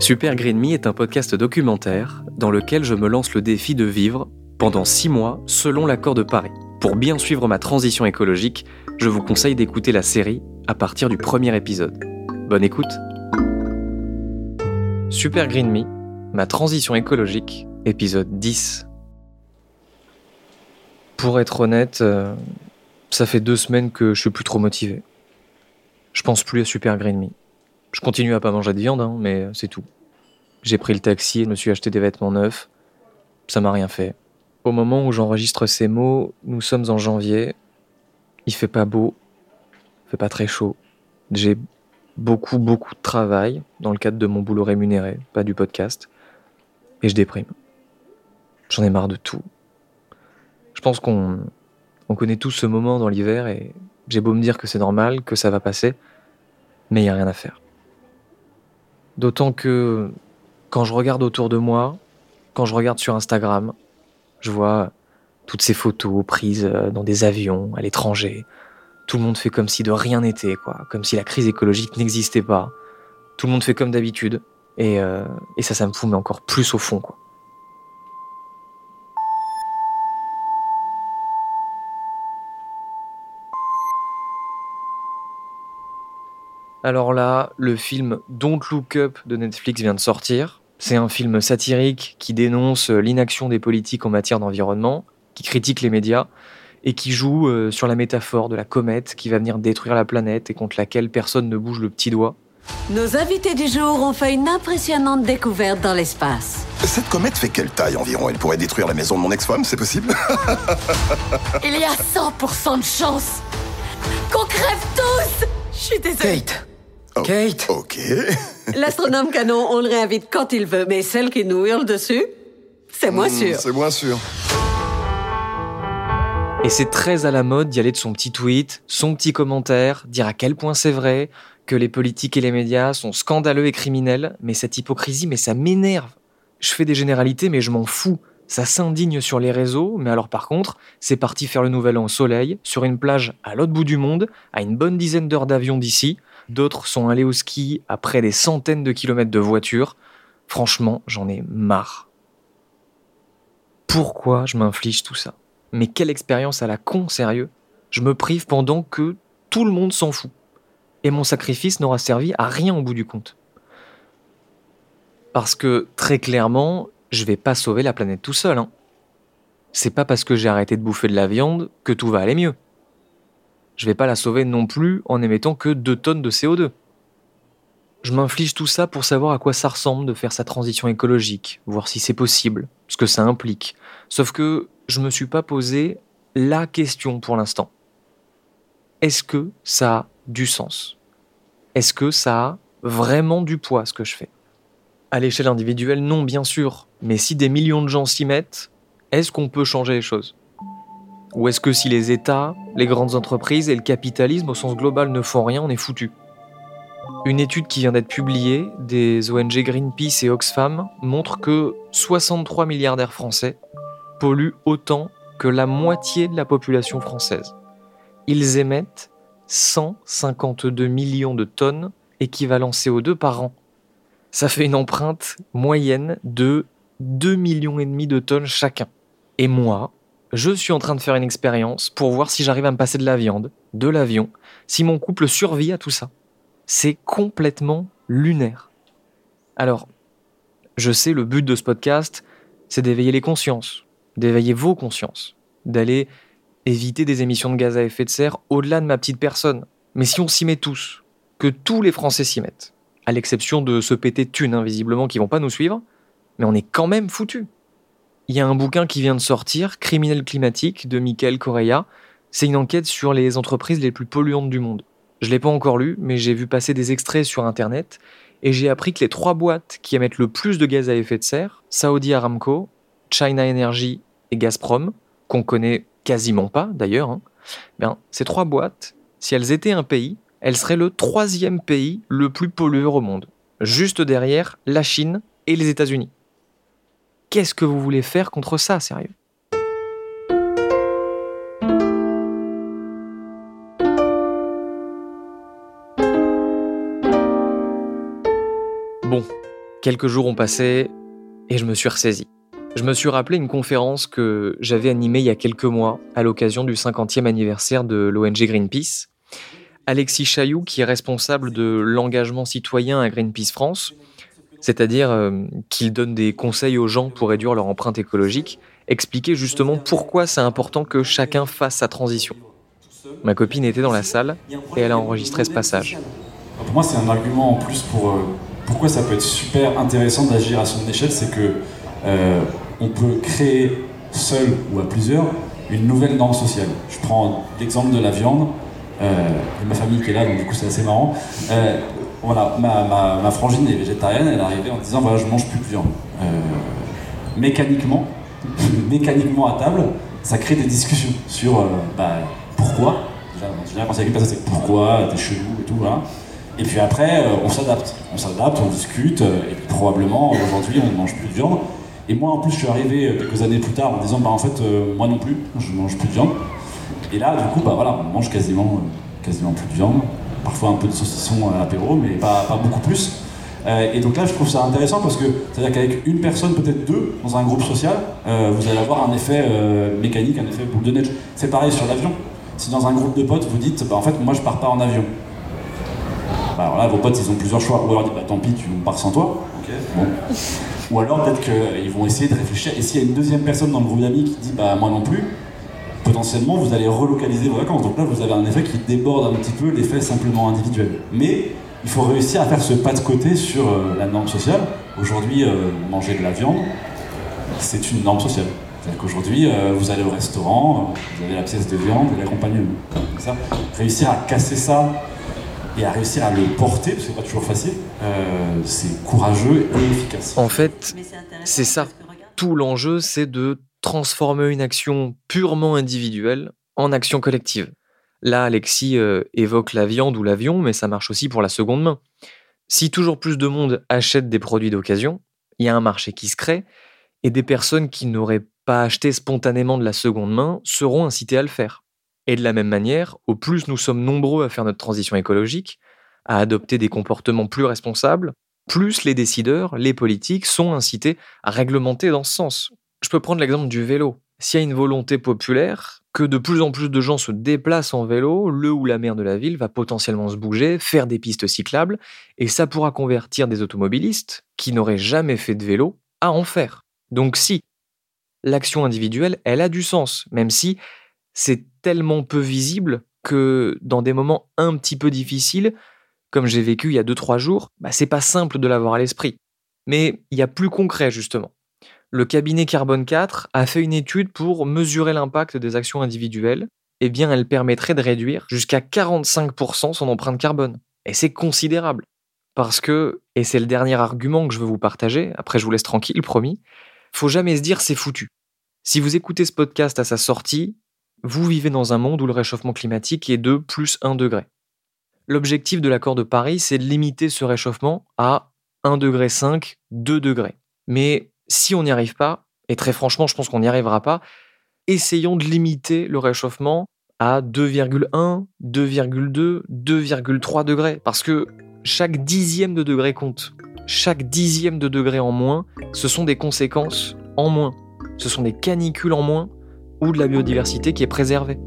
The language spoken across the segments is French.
Super Green Me est un podcast documentaire dans lequel je me lance le défi de vivre pendant six mois selon l'accord de Paris. Pour bien suivre ma transition écologique, je vous conseille d'écouter la série à partir du premier épisode. Bonne écoute Super Green Me, ma transition écologique, épisode 10. Pour être honnête, euh, ça fait deux semaines que je suis plus trop motivé. Je pense plus à Super Green Me. Je continue à pas manger de viande, hein, mais c'est tout. J'ai pris le taxi et me suis acheté des vêtements neufs. Ça m'a rien fait. Au moment où j'enregistre ces mots, nous sommes en janvier. Il fait pas beau, il fait pas très chaud. J'ai beaucoup, beaucoup de travail dans le cadre de mon boulot rémunéré, pas du podcast. Et je déprime. J'en ai marre de tout. Je pense qu'on on connaît tous ce moment dans l'hiver et j'ai beau me dire que c'est normal, que ça va passer, mais il n'y a rien à faire. D'autant que quand je regarde autour de moi, quand je regarde sur Instagram, je vois toutes ces photos prises euh, dans des avions à l'étranger. Tout le monde fait comme si de rien n'était, quoi, comme si la crise écologique n'existait pas. Tout le monde fait comme d'habitude, et, euh, et ça, ça me fout mais encore plus au fond, quoi. Alors là, le film Don't Look Up de Netflix vient de sortir. C'est un film satirique qui dénonce l'inaction des politiques en matière d'environnement, qui critique les médias et qui joue euh, sur la métaphore de la comète qui va venir détruire la planète et contre laquelle personne ne bouge le petit doigt. Nos invités du jour ont fait une impressionnante découverte dans l'espace. Cette comète fait quelle taille environ? Elle pourrait détruire la maison de mon ex-femme, c'est possible? Il y a 100% de chance qu'on crève tous Je suis désolée. Kate Oh, Kate Ok. L'astronome canon, on le réinvite quand il veut, mais celle qui nous hurle dessus, c'est moins Hmm, sûr. C'est moins sûr. Et c'est très à la mode d'y aller de son petit tweet, son petit commentaire, dire à quel point c'est vrai, que les politiques et les médias sont scandaleux et criminels, mais cette hypocrisie, mais ça m'énerve. Je fais des généralités, mais je m'en fous. Ça s'indigne sur les réseaux, mais alors par contre, c'est parti faire le nouvel an au soleil, sur une plage à l'autre bout du monde, à une bonne dizaine d'heures d'avion d'ici. D'autres sont allés au ski après des centaines de kilomètres de voiture. Franchement, j'en ai marre. Pourquoi je m'inflige tout ça? Mais quelle expérience à la con, sérieux? Je me prive pendant que tout le monde s'en fout. Et mon sacrifice n'aura servi à rien au bout du compte. Parce que, très clairement, je vais pas sauver la planète tout seul. Hein. C'est pas parce que j'ai arrêté de bouffer de la viande que tout va aller mieux. Je vais pas la sauver non plus en émettant que 2 tonnes de CO2. Je m'inflige tout ça pour savoir à quoi ça ressemble de faire sa transition écologique, voir si c'est possible, ce que ça implique. Sauf que je me suis pas posé la question pour l'instant. Est-ce que ça a du sens? Est-ce que ça a vraiment du poids ce que je fais? À l'échelle individuelle, non, bien sûr. Mais si des millions de gens s'y mettent, est-ce qu'on peut changer les choses? Ou est-ce que si les États, les grandes entreprises et le capitalisme au sens global ne font rien, on est foutu? Une étude qui vient d'être publiée des ONG Greenpeace et Oxfam montre que 63 milliardaires français polluent autant que la moitié de la population française. Ils émettent 152 millions de tonnes équivalent CO2 par an. Ça fait une empreinte moyenne de 2 millions et demi de tonnes chacun. Et moi, je suis en train de faire une expérience pour voir si j'arrive à me passer de la viande, de l'avion, si mon couple survit à tout ça. C'est complètement lunaire. Alors, je sais, le but de ce podcast, c'est d'éveiller les consciences, d'éveiller vos consciences, d'aller éviter des émissions de gaz à effet de serre au-delà de ma petite personne. Mais si on s'y met tous, que tous les Français s'y mettent, à l'exception de ce pété de thunes, hein, visiblement, qui vont pas nous suivre, mais on est quand même foutus. Il y a un bouquin qui vient de sortir, Criminel climatique, de Michael Correa. C'est une enquête sur les entreprises les plus polluantes du monde. Je l'ai pas encore lu, mais j'ai vu passer des extraits sur internet et j'ai appris que les trois boîtes qui émettent le plus de gaz à effet de serre, Saudi Aramco, China Energy et Gazprom, qu'on connaît quasiment pas d'ailleurs, hein, bien, ces trois boîtes, si elles étaient un pays, elles seraient le troisième pays le plus pollueur au monde, juste derrière la Chine et les États-Unis. Qu'est-ce que vous voulez faire contre ça, sérieux? Bon, quelques jours ont passé et je me suis ressaisi. Je me suis rappelé une conférence que j'avais animée il y a quelques mois à l'occasion du 50e anniversaire de l'ONG Greenpeace. Alexis Chailloux, qui est responsable de l'engagement citoyen à Greenpeace France, c'est-à-dire euh, qu'il donne des conseils aux gens pour réduire leur empreinte écologique, expliquait justement pourquoi c'est important que chacun fasse sa transition. Ma copine était dans la salle et elle a enregistré ce passage. Pour moi, c'est un argument en plus pour euh, pourquoi ça peut être super intéressant d'agir à son échelle, c'est que euh, on peut créer seul ou à plusieurs une nouvelle norme sociale. Je prends l'exemple de la viande. Ma famille qui est là, donc du coup c'est assez marrant. Voilà, ma, frangine est végétarienne, elle est arrivée en disant voilà je mange plus de viande. mécaniquement, mécaniquement à table, ça crée des discussions sur bah, pourquoi? Déjà, quand il y a c'est pourquoi, t'es chelou et tout. Et puis après, on s'adapte. On s'adapte, on discute, et probablement aujourd'hui on ne mange plus de viande. Et moi, en plus, je suis arrivé euh, quelques années plus tard en disant, bah en fait, euh, moi non plus, je mange plus de viande. Et là, du coup, bah voilà, on mange quasiment, euh, quasiment plus de viande. Parfois un peu de saucisson à l'apéro, mais pas, pas, beaucoup plus. et donc là, je trouve ça intéressant parce que c'est-à-dire qu'avec une personne, peut-être deux, dans un groupe social, vous allez avoir un effet mécanique, un effet boule de neige. C'est pareil sur l'avion. Si dans un groupe de potes, vous dites, bah en fait, moi, je pars pas en avion. Bah alors là, vos potes, ils ont plusieurs choix. Ou alors, dites, bah tant pis, tu pars sans toi. Bon. Ou alors peut-être qu'ils vont essayer de réfléchir. Et s'il y a une deuxième personne dans le groupe d'amis qui dit bah moi non plus, potentiellement vous allez relocaliser vos vacances. Donc là vous avez un effet qui déborde un petit peu l'effet simplement individuel. Mais il faut réussir à faire ce pas de côté sur euh, la norme sociale. Aujourd'hui, euh, manger de la viande, c'est une norme sociale. C'est-à-dire qu'aujourd'hui, euh, vous allez au restaurant, vous avez la pièce de viande et l'accompagnement. Ça, réussir à casser ça et à réussir à le porter, parce que c'est pas toujours facile, euh, c'est courageux et efficace. En fait, c'est ça. Tout l'enjeu, c'est de transformer une action purement individuelle en action collective. Là, Alexis euh, évoque la viande ou l'avion, mais ça marche aussi pour la seconde main. Si toujours plus de monde achète des produits d'occasion, il y a un marché qui se crée, et des personnes qui n'auraient pas acheté spontanément de la seconde main seront incitées à le faire. Et de la même manière, au plus nous sommes nombreux à faire notre transition écologique, à adopter des comportements plus responsables, plus les décideurs, les politiques sont incités à réglementer dans ce sens. Je peux prendre l'exemple du vélo. S'il y a une volonté populaire, que de plus en plus de gens se déplacent en vélo, le ou la maire de la ville va potentiellement se bouger, faire des pistes cyclables, et ça pourra convertir des automobilistes qui n'auraient jamais fait de vélo à en faire. Donc si l'action individuelle, elle a du sens, même si c'est tellement peu visible que dans des moments un petit peu difficiles, comme j'ai vécu il y a 2-3 jours, bah, c'est pas simple de l'avoir à l'esprit. Mais il y a plus concret justement. Le cabinet Carbone 4 a fait une étude pour mesurer l'impact des actions individuelles. Eh bien, elle permettrait de réduire jusqu'à 45% son empreinte carbone. Et c'est considérable. Parce que, et c'est le dernier argument que je veux vous partager, après je vous laisse tranquille, promis, faut jamais se dire c'est foutu. Si vous écoutez ce podcast à sa sortie, vous vivez dans un monde où le réchauffement climatique est de plus 1 degré. L'objectif de l'accord de Paris, c'est de limiter ce réchauffement à 1,5 degré, 2 degrés. Mais si on n'y arrive pas, et très franchement, je pense qu'on n'y arrivera pas, essayons de limiter le réchauffement à 2,1, 2,2, 2,3 degrés. Parce que chaque dixième de degré compte. Chaque dixième de degré en moins, ce sont des conséquences en moins. Ce sont des canicules en moins ou de la biodiversité qui est préservée.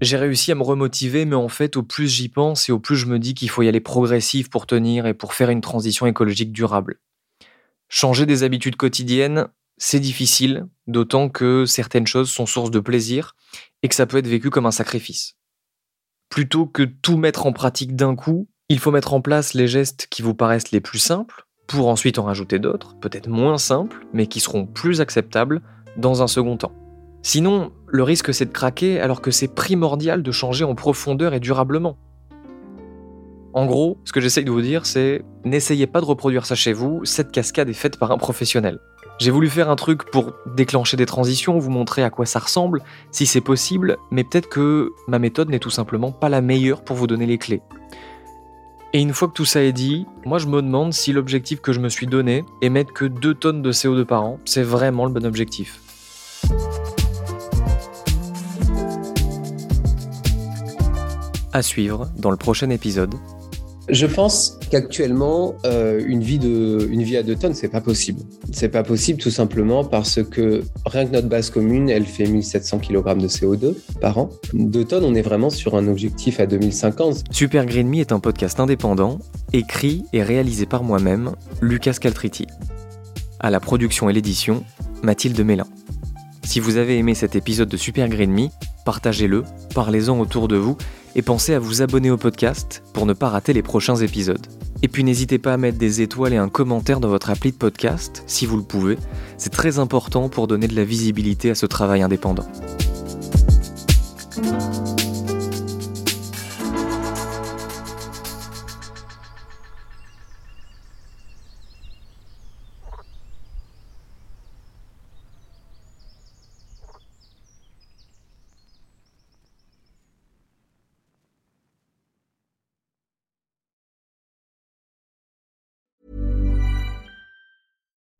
J'ai réussi à me remotiver, mais en fait, au plus j'y pense et au plus je me dis qu'il faut y aller progressif pour tenir et pour faire une transition écologique durable. Changer des habitudes quotidiennes, c'est difficile, d'autant que certaines choses sont source de plaisir et que ça peut être vécu comme un sacrifice. Plutôt que tout mettre en pratique d'un coup, il faut mettre en place les gestes qui vous paraissent les plus simples, pour ensuite en rajouter d'autres, peut-être moins simples, mais qui seront plus acceptables dans un second temps. Sinon, le risque c'est de craquer alors que c'est primordial de changer en profondeur et durablement. En gros, ce que j'essaye de vous dire, c'est n'essayez pas de reproduire ça chez vous, cette cascade est faite par un professionnel. J'ai voulu faire un truc pour déclencher des transitions, vous montrer à quoi ça ressemble, si c'est possible, mais peut-être que ma méthode n'est tout simplement pas la meilleure pour vous donner les clés. Et une fois que tout ça est dit, moi je me demande si l'objectif que je me suis donné, émettre que 2 tonnes de CO2 par an, c'est vraiment le bon objectif. À suivre dans le prochain épisode je pense qu'actuellement, euh, une, vie de, une vie à 2 tonnes, c'est pas possible. C'est pas possible tout simplement parce que rien que notre base commune, elle fait 1700 kg de CO2 par an. 2 tonnes, on est vraiment sur un objectif à 2050. Super Green Me est un podcast indépendant, écrit et réalisé par moi-même, Lucas Caltriti. À la production et l'édition, Mathilde Mélin. Si vous avez aimé cet épisode de Super Green Me, partagez-le, parlez-en autour de vous et pensez à vous abonner au podcast pour ne pas rater les prochains épisodes. Et puis n'hésitez pas à mettre des étoiles et un commentaire dans votre appli de podcast, si vous le pouvez. C'est très important pour donner de la visibilité à ce travail indépendant.